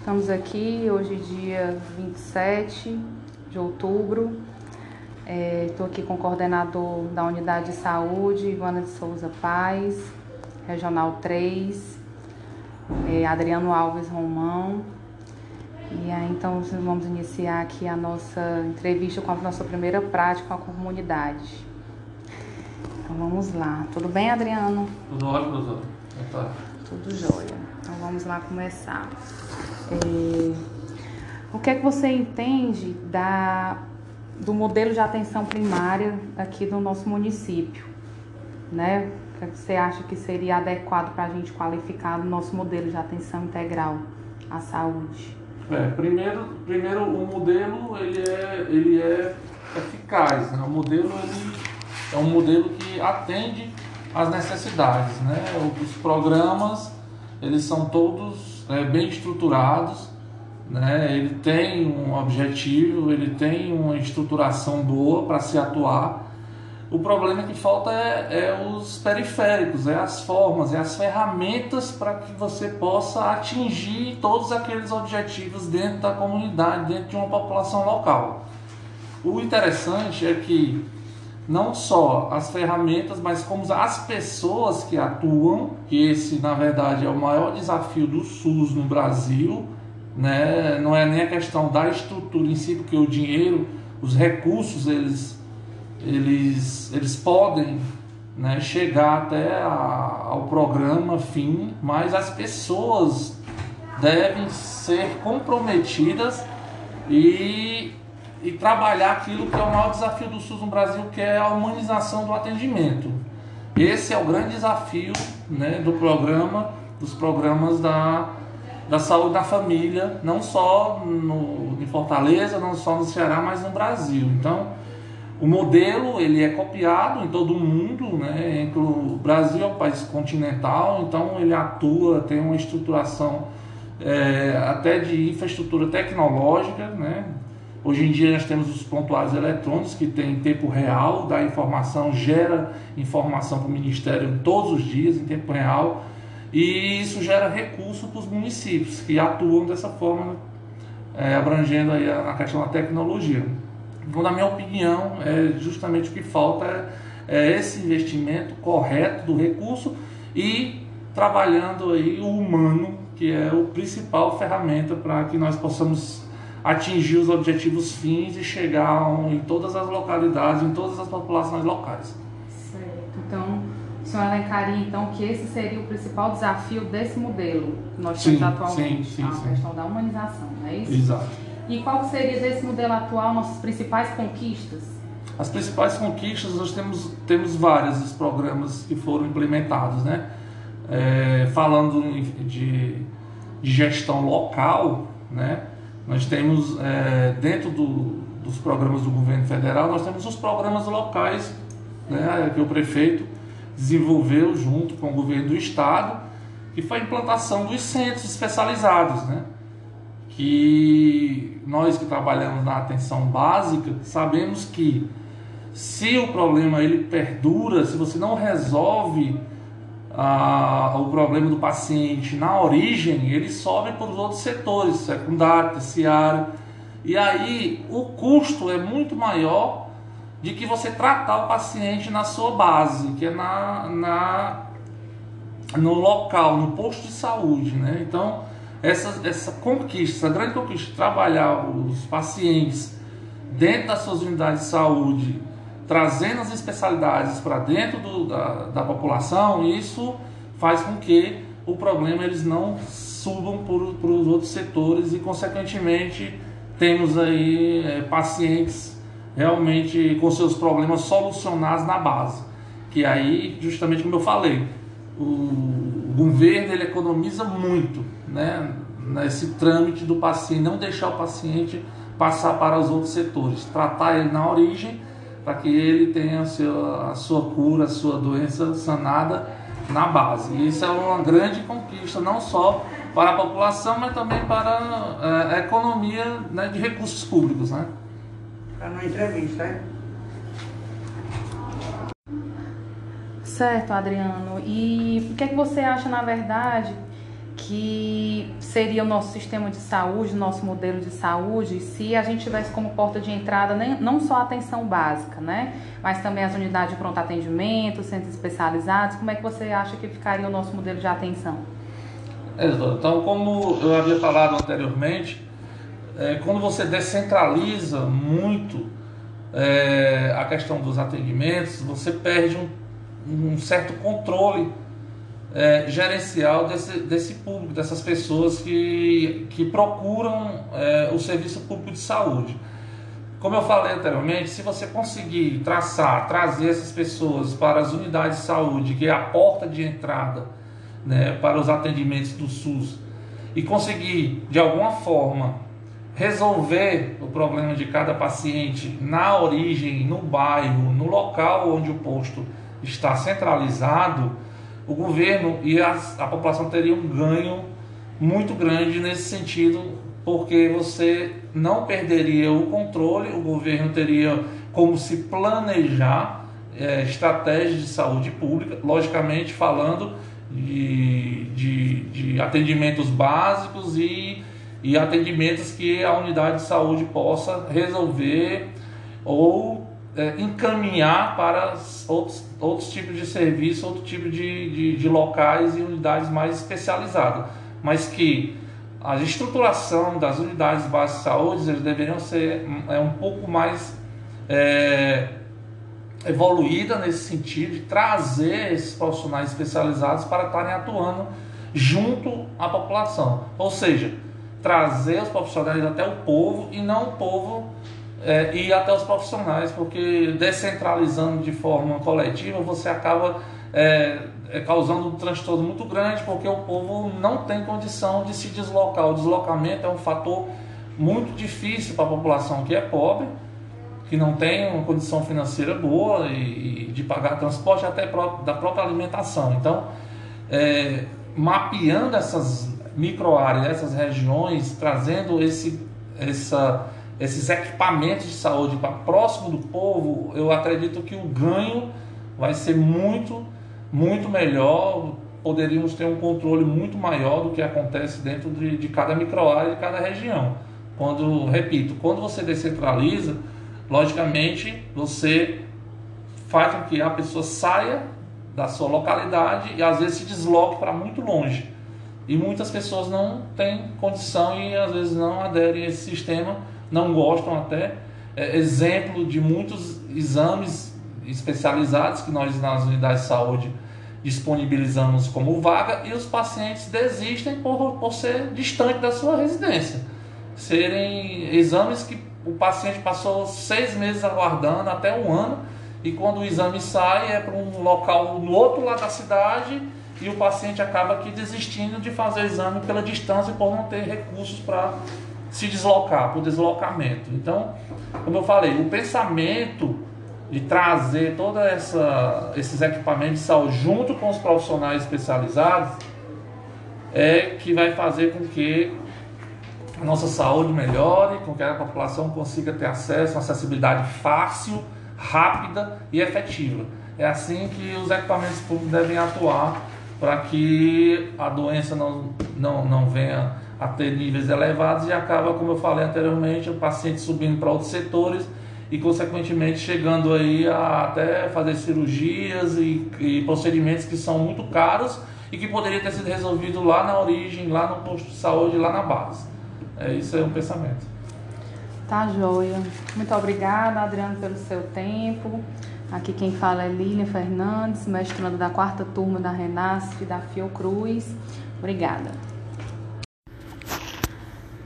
Estamos aqui hoje, dia 27 de outubro. Estou é, aqui com o coordenador da Unidade de Saúde, Ivana de Souza Paz, Regional 3, é, Adriano Alves Romão. E aí, então, vamos iniciar aqui a nossa entrevista com a nossa primeira prática com a comunidade. Então, vamos lá. Tudo bem, Adriano? Tudo ótimo, doutor. Tudo jóia. Então, vamos lá começar. É, o que é que você entende da, do modelo de atenção primária aqui do nosso município? Né? O que, é que você acha que seria adequado para a gente qualificar o nosso modelo de atenção integral à saúde? É, primeiro, primeiro o modelo ele é, ele é eficaz, né? o modelo ele é um modelo que atende às necessidades, né? Os programas eles são todos né, bem estruturados, né, ele tem um objetivo, ele tem uma estruturação boa para se atuar. O problema que falta é, é, os periféricos, é as formas, é as ferramentas para que você possa atingir todos aqueles objetivos dentro da comunidade, dentro de uma população local. O interessante é que não só as ferramentas, mas como as pessoas que atuam, que esse na verdade é o maior desafio do SUS no Brasil, né? Não é nem a questão da estrutura em si, porque o dinheiro, os recursos, eles eles eles podem né, chegar até a, ao programa fim, mas as pessoas devem ser comprometidas e e trabalhar aquilo que é o maior desafio do SUS no Brasil, que é a humanização do atendimento. Esse é o grande desafio né, do programa, dos programas da, da saúde da família, não só no, em Fortaleza, não só no Ceará, mas no Brasil. Então, o modelo ele é copiado em todo o mundo, né? o Brasil é um país continental, então ele atua, tem uma estruturação é, até de infraestrutura tecnológica, né? Hoje em dia nós temos os pontuários eletrônicos que tem tempo real da informação, gera informação para o Ministério todos os dias em tempo real e isso gera recurso para os municípios que atuam dessa forma, é, abrangendo aí a, a, questão da tecnologia. Então, na minha opinião, é justamente o que falta é, é esse investimento correto do recurso e trabalhando aí o humano, que é o principal ferramenta para que nós possamos atingir os objetivos fins e chegar em todas as localidades, em todas as populações locais. Certo. Então, o senhor elencaria então que esse seria o principal desafio desse modelo que nós temos atualmente, sim, sim, a sim. questão da humanização, não é isso? Exato. E qual seria desse modelo atual nossas principais conquistas? As principais conquistas nós temos temos vários os programas que foram implementados, né? É, falando de, de gestão local, né? Nós temos, é, dentro do, dos programas do governo federal, nós temos os programas locais né, que o prefeito desenvolveu junto com o governo do estado, que foi a implantação dos centros especializados, né? que nós que trabalhamos na atenção básica sabemos que se o problema ele perdura, se você não resolve ah, o problema do paciente na origem, ele sobe para os outros setores, secundário, terciário. E aí o custo é muito maior de que você tratar o paciente na sua base, que é na, na no local, no posto de saúde. Né? Então, essa, essa conquista, essa grande conquista trabalhar os pacientes dentro das suas unidades de saúde trazendo as especialidades para dentro do, da, da população, isso faz com que o problema eles não subam para os outros setores e, consequentemente, temos aí é, pacientes realmente com seus problemas solucionados na base. Que aí, justamente como eu falei, o, o governo ele economiza muito né, nesse trâmite do paciente, não deixar o paciente passar para os outros setores, tratar ele na origem para que ele tenha a sua, a sua cura, a sua doença sanada na base. E isso é uma grande conquista, não só para a população, mas também para é, a economia né, de recursos públicos. Né? Para uma entrevista, hein? Certo, Adriano. E o que é que você acha, na verdade, que seria o nosso sistema de saúde, nosso modelo de saúde, se a gente tivesse como porta de entrada nem, não só a atenção básica, né? Mas também as unidades de pronto atendimento, centros especializados. Como é que você acha que ficaria o nosso modelo de atenção? É, então, como eu havia falado anteriormente, é, quando você descentraliza muito é, a questão dos atendimentos, você perde um, um certo controle é, gerencial desse, desse público, dessas pessoas que, que procuram é, o serviço público de saúde. Como eu falei anteriormente, se você conseguir traçar, trazer essas pessoas para as unidades de saúde, que é a porta de entrada né, para os atendimentos do SUS, e conseguir, de alguma forma, resolver o problema de cada paciente na origem, no bairro, no local onde o posto está centralizado, o governo e a, população teriam um ganho muito grande nesse sentido, porque você não perderia o controle, o governo teria como se planejar é, estratégias de saúde pública, logicamente falando de, de, de atendimentos básicos e, e atendimentos que a unidade de saúde possa resolver ou é, encaminhar para outros, outros tipos de serviço, outro tipo de, de, de, locais e unidades mais especializadas, mas que a estruturação das unidades básicas de saúde eles deveriam ser é, um pouco mais é, evoluída nesse sentido de trazer esses profissionais especializados para estarem atuando junto à população, ou seja, trazer os profissionais até o povo e não o povo é, e até os profissionais, porque descentralizando de forma coletiva você acaba é, é, causando um transtorno muito grande, porque o povo não tem condição de se deslocar. O deslocamento é um fator muito difícil para a população que é pobre, que não tem uma condição financeira boa e, e de pagar transporte até da própria alimentação. Então, é, mapeando essas microáreas, essas regiões, trazendo esse, essa esses equipamentos de saúde para próximo do povo, eu acredito que o ganho vai ser muito, muito melhor. Poderíamos ter um controle muito maior do que acontece dentro de, de cada microárea, de cada região. Quando, repito, quando você descentraliza, logicamente você faz com que a pessoa saia da sua localidade e às vezes se desloque para muito longe. E muitas pessoas não têm condição e às vezes não aderem a esse sistema não gostam até. É, exemplo de muitos exames especializados que nós nas unidades de saúde disponibilizamos como vaga e os pacientes desistem por, por ser distante da sua residência. Serem exames que o paciente passou seis meses aguardando, até um ano, e quando o exame sai é para um local no outro lado da cidade e o paciente acaba aqui desistindo de fazer exame pela distância por não ter recursos para se deslocar, por deslocamento. Então, como eu falei, o pensamento de trazer todos esses equipamentos de saúde junto com os profissionais especializados é que vai fazer com que a nossa saúde melhore, com que a população consiga ter acesso, uma acessibilidade fácil, rápida e efetiva. É assim que os equipamentos públicos devem atuar para que a doença não, não, não venha a ter níveis elevados e acaba, como eu falei anteriormente, o paciente subindo para outros setores e, consequentemente, chegando aí a até fazer cirurgias e, e procedimentos que são muito caros e que poderia ter sido resolvido lá na origem, lá no posto de saúde, lá na base. É, isso é um pensamento. Tá joia. Muito obrigada, Adriano, pelo seu tempo. Aqui quem fala é Lília Fernandes, mestrando da quarta turma da Renasce da Fiocruz. Obrigada.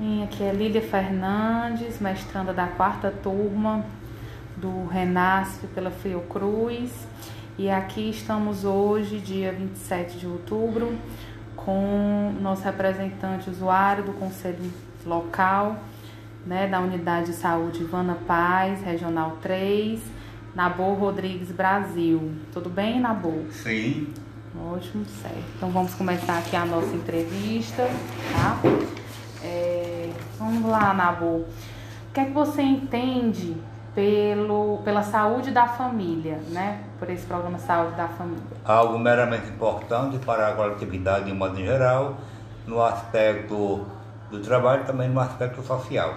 E aqui é Lília Fernandes, mestranda da quarta turma do Renasce pela Fiocruz. E aqui estamos hoje, dia 27 de outubro, com nosso representante usuário do Conselho Local, né, da Unidade de Saúde Ivana Paz, Regional 3, Nabor Rodrigues Brasil. Tudo bem, Nabor? Sim. Ótimo, certo. Então vamos começar aqui a nossa entrevista, tá? É, vamos lá, Nabu. O que é que você entende pelo, pela saúde da família, né? Por esse programa Saúde da Família? Algo meramente importante para a coletividade de modo geral no aspecto do trabalho também no aspecto social.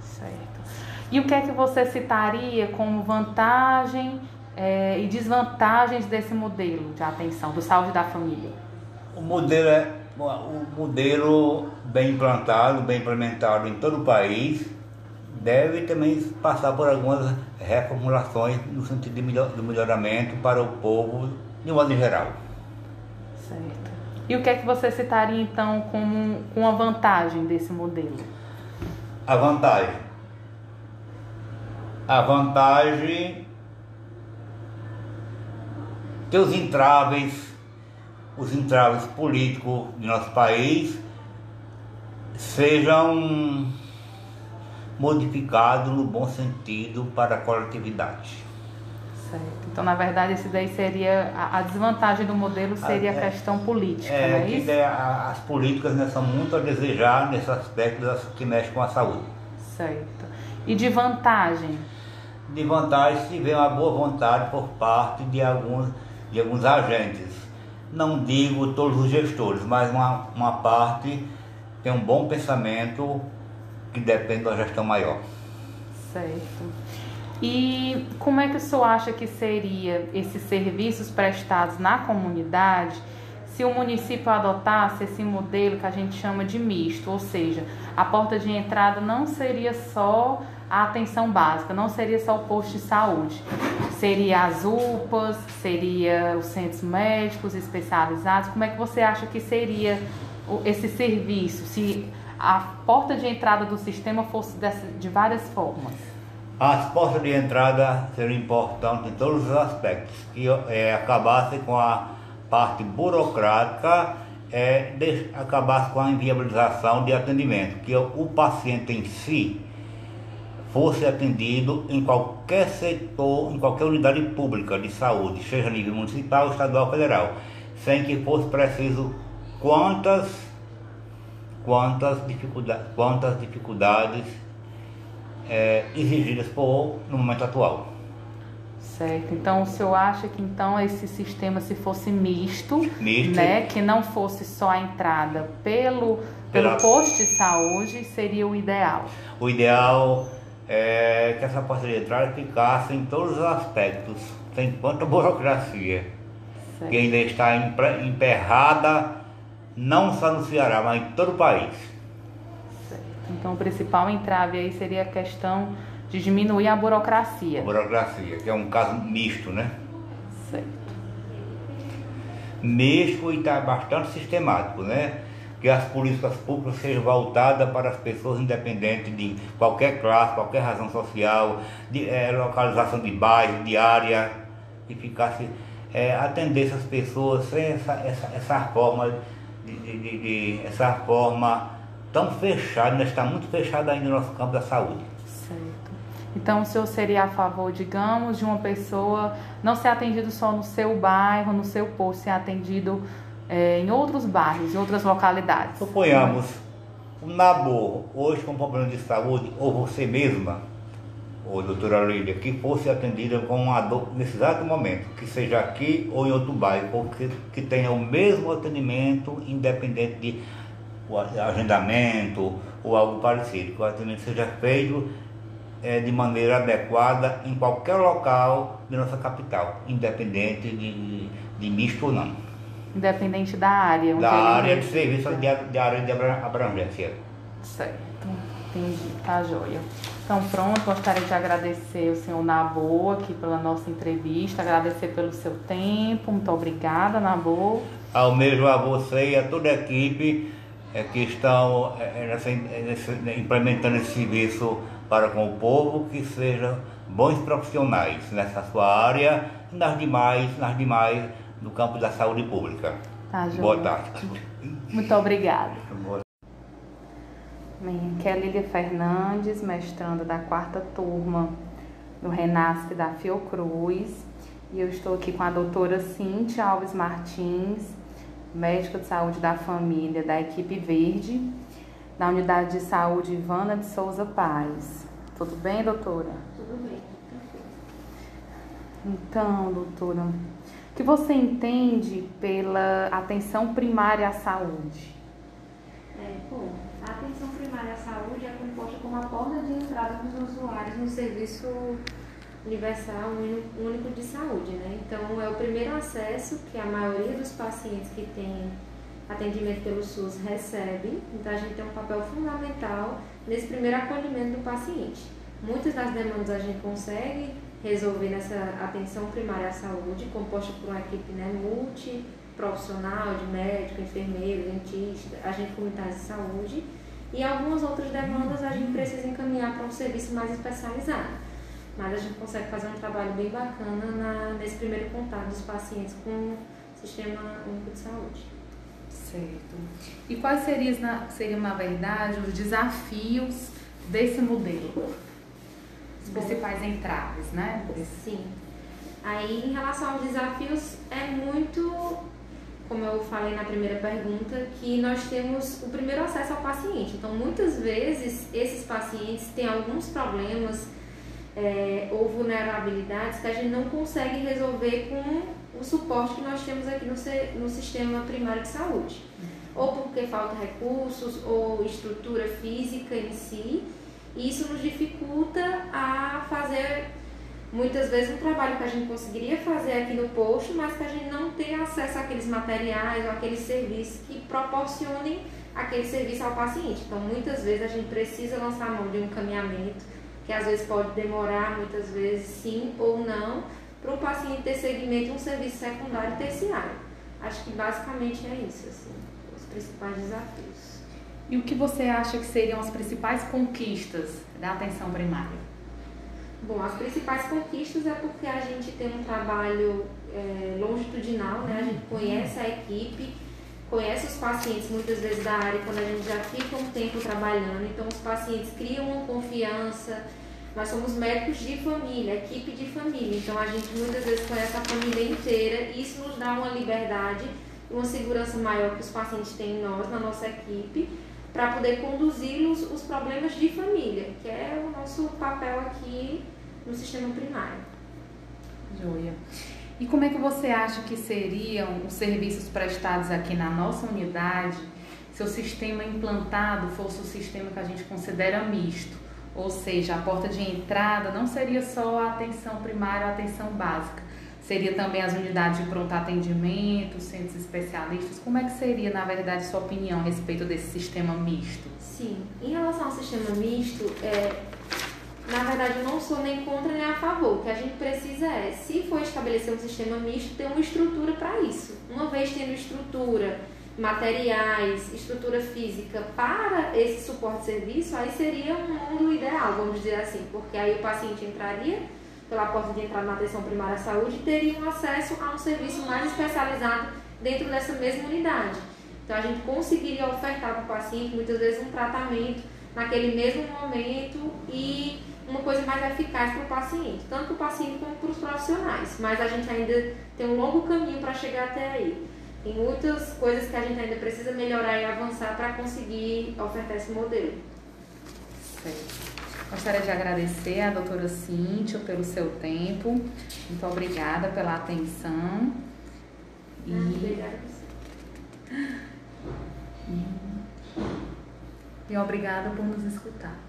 Certo. E o que é que você citaria como vantagem é, e desvantagens desse modelo de atenção, do saúde da família? O modelo é o modelo bem implantado, bem implementado em todo o país, deve também passar por algumas reformulações no sentido de melhor, do melhoramento para o povo de modo geral. Certo. E o que é que você citaria então como, como a vantagem desse modelo? A vantagem. A vantagem tem os entraves, os entraves políticos do nosso país sejam modificados no bom sentido para a coletividade. Certo. Então, na verdade, esse daí seria a, a desvantagem do modelo seria a, é, questão política, é, não é isso? É, as políticas né, são muito a desejar nesse aspecto que mexe com a saúde. Certo. E de vantagem? De vantagem se vê uma boa vontade por parte de alguns, de alguns agentes. Não digo todos os gestores, mas uma, uma parte tem um bom pensamento que depende da gestão maior. Certo. E como é que o senhor acha que seria esses serviços prestados na comunidade se o município adotasse esse modelo que a gente chama de misto, ou seja, a porta de entrada não seria só a atenção básica, não seria só o posto de saúde, seria as UPAs, seria os centros médicos especializados. Como é que você acha que seria esse serviço se a porta de entrada do sistema fosse de várias formas? As portas de entrada seriam importantes em todos os aspectos, que é, acabasse com a parte burocrática, é, de, acabasse com a inviabilização de atendimento, que o paciente em si fosse atendido em qualquer setor, em qualquer unidade pública de saúde, seja a nível municipal, estadual ou federal, sem que fosse preciso quantas, quantas, dificuldades, quantas dificuldades é, exigidas por, no momento atual. Certo. Então o senhor acha que então esse sistema se fosse misto, misto. né, que não fosse só a entrada pelo pelo Pela... posto de saúde seria o ideal? O ideal é que essa porta de entrada ficasse em todos os aspectos, sem tanta burocracia, certo. que ainda está emperrada não só no Ceará, mas em todo o país. Então, o principal entrave aí seria a questão de diminuir a burocracia. A burocracia, que é um caso misto, né? Certo. Misto e está bastante sistemático, né? Que as políticas públicas sejam voltadas para as pessoas independentes de qualquer classe, qualquer razão social, de é, localização de bairro, de área, e ficasse é, essas pessoas sem essa, essa, essa forma de, de, de, de essa forma tão fechado, ainda está muito fechado ainda no nosso campo da saúde. Certo. Então o senhor seria a favor, digamos, de uma pessoa não ser atendido só no seu bairro, no seu posto, ser atendido é, em outros bairros, em outras localidades? Suponhamos, um nabor, hoje com problema de saúde, ou você mesma, ou doutora Lídia, que fosse atendida com uma dor nesse exato momento, que seja aqui ou em outro bairro, ou que, que tenha o mesmo atendimento, independente de o agendamento ou algo parecido, que o atendimento seja feito é, de maneira adequada em qualquer local de nossa capital, independente de, de misto ou não. Independente da área. Da área de serviço, de, de área de abrangência. Certo, entendi, tá joia. Então pronto, gostaria de agradecer o senhor Nabô aqui pela nossa entrevista, agradecer pelo seu tempo, muito obrigada Nabô. Ao mesmo a você e a toda a equipe é, que estão é, é nessa, é nessa, né, implementando esse serviço para com o povo, que sejam bons profissionais nessa sua área nas demais, nas demais no campo da saúde pública. Tá, Boa tarde. Muito obrigada. Bem, aqui é a Lília Fernandes, mestranda da quarta turma do Renasce da Fiocruz. E eu estou aqui com a doutora Cintia Alves Martins, médica de saúde da família da equipe verde, da unidade de saúde Ivana de Souza Paz. Tudo bem, doutora? Tudo bem. Então, doutora, que você entende pela atenção primária à saúde? É, bom, a atenção primária à saúde é composta como a porta de entrada dos usuários no serviço universal único de saúde, né? Então, é o primeiro acesso que a maioria dos pacientes que tem atendimento pelo SUS recebe. Então, a gente tem um papel fundamental nesse primeiro acolhimento do paciente. Muitas das demandas a gente consegue resolver nessa atenção primária à saúde, composta por uma equipe né, multiprofissional de médico, enfermeiro, dentista, agente comunitário de saúde. E algumas outras demandas a gente precisa encaminhar para um serviço mais especializado mas a gente consegue fazer um trabalho bem bacana na, nesse primeiro contato dos pacientes com o Sistema Único de Saúde. Certo. E quais seriam, seriam, na verdade, os desafios desse modelo? Os principais entraves, né? Sim. Aí, em relação aos desafios, é muito, como eu falei na primeira pergunta, que nós temos o primeiro acesso ao paciente. Então, muitas vezes, esses pacientes têm alguns problemas é, ou vulnerabilidades que a gente não consegue resolver com o suporte que nós temos aqui no, no sistema primário de saúde. Ou porque falta recursos, ou estrutura física em si. E isso nos dificulta a fazer muitas vezes um trabalho que a gente conseguiria fazer aqui no posto, mas que a gente não tem acesso àqueles materiais ou àqueles serviços que proporcionem aquele serviço ao paciente. Então, muitas vezes a gente precisa lançar mão de um caminhamento que às vezes pode demorar, muitas vezes sim ou não, para o paciente ter segmento um serviço secundário e terciário. Acho que basicamente é isso, assim, os principais desafios. E o que você acha que seriam as principais conquistas da atenção primária? Bom, as principais conquistas é porque a gente tem um trabalho é, longitudinal, né? A gente conhece a equipe, conhece os pacientes muitas vezes da área quando a gente já fica um tempo trabalhando, então os pacientes criam uma confiança. Nós somos médicos de família, equipe de família, então a gente muitas vezes conhece a família inteira e isso nos dá uma liberdade uma segurança maior que os pacientes têm em nós, na nossa equipe, para poder conduzi-los os problemas de família, que é o nosso papel aqui no sistema primário. Joia. E como é que você acha que seriam os serviços prestados aqui na nossa unidade se o sistema implantado fosse o sistema que a gente considera misto? Ou seja, a porta de entrada não seria só a atenção primária a atenção básica, seria também as unidades de pronto atendimento, centros especialistas. Como é que seria, na verdade, sua opinião a respeito desse sistema misto? Sim, em relação ao sistema misto, é, na verdade, eu não sou nem contra nem a favor. O que a gente precisa é, se for estabelecer um sistema misto, ter uma estrutura para isso. Uma vez tendo estrutura, materiais, estrutura física para esse suporte de serviço, aí seria um mundo ideal, vamos dizer assim, porque aí o paciente entraria pela porta de entrada na atenção primária à saúde teria um acesso a um serviço mais especializado dentro dessa mesma unidade. Então a gente conseguiria ofertar para o paciente muitas vezes um tratamento naquele mesmo momento e uma coisa mais eficaz para o paciente, tanto para o paciente como para os profissionais. Mas a gente ainda tem um longo caminho para chegar até aí. Tem muitas coisas que a gente ainda precisa melhorar e avançar para conseguir ofertar esse modelo. Certo. Gostaria de agradecer à doutora Cíntia pelo seu tempo. Muito obrigada pela atenção. E... Obrigada a você. E obrigada por nos escutar.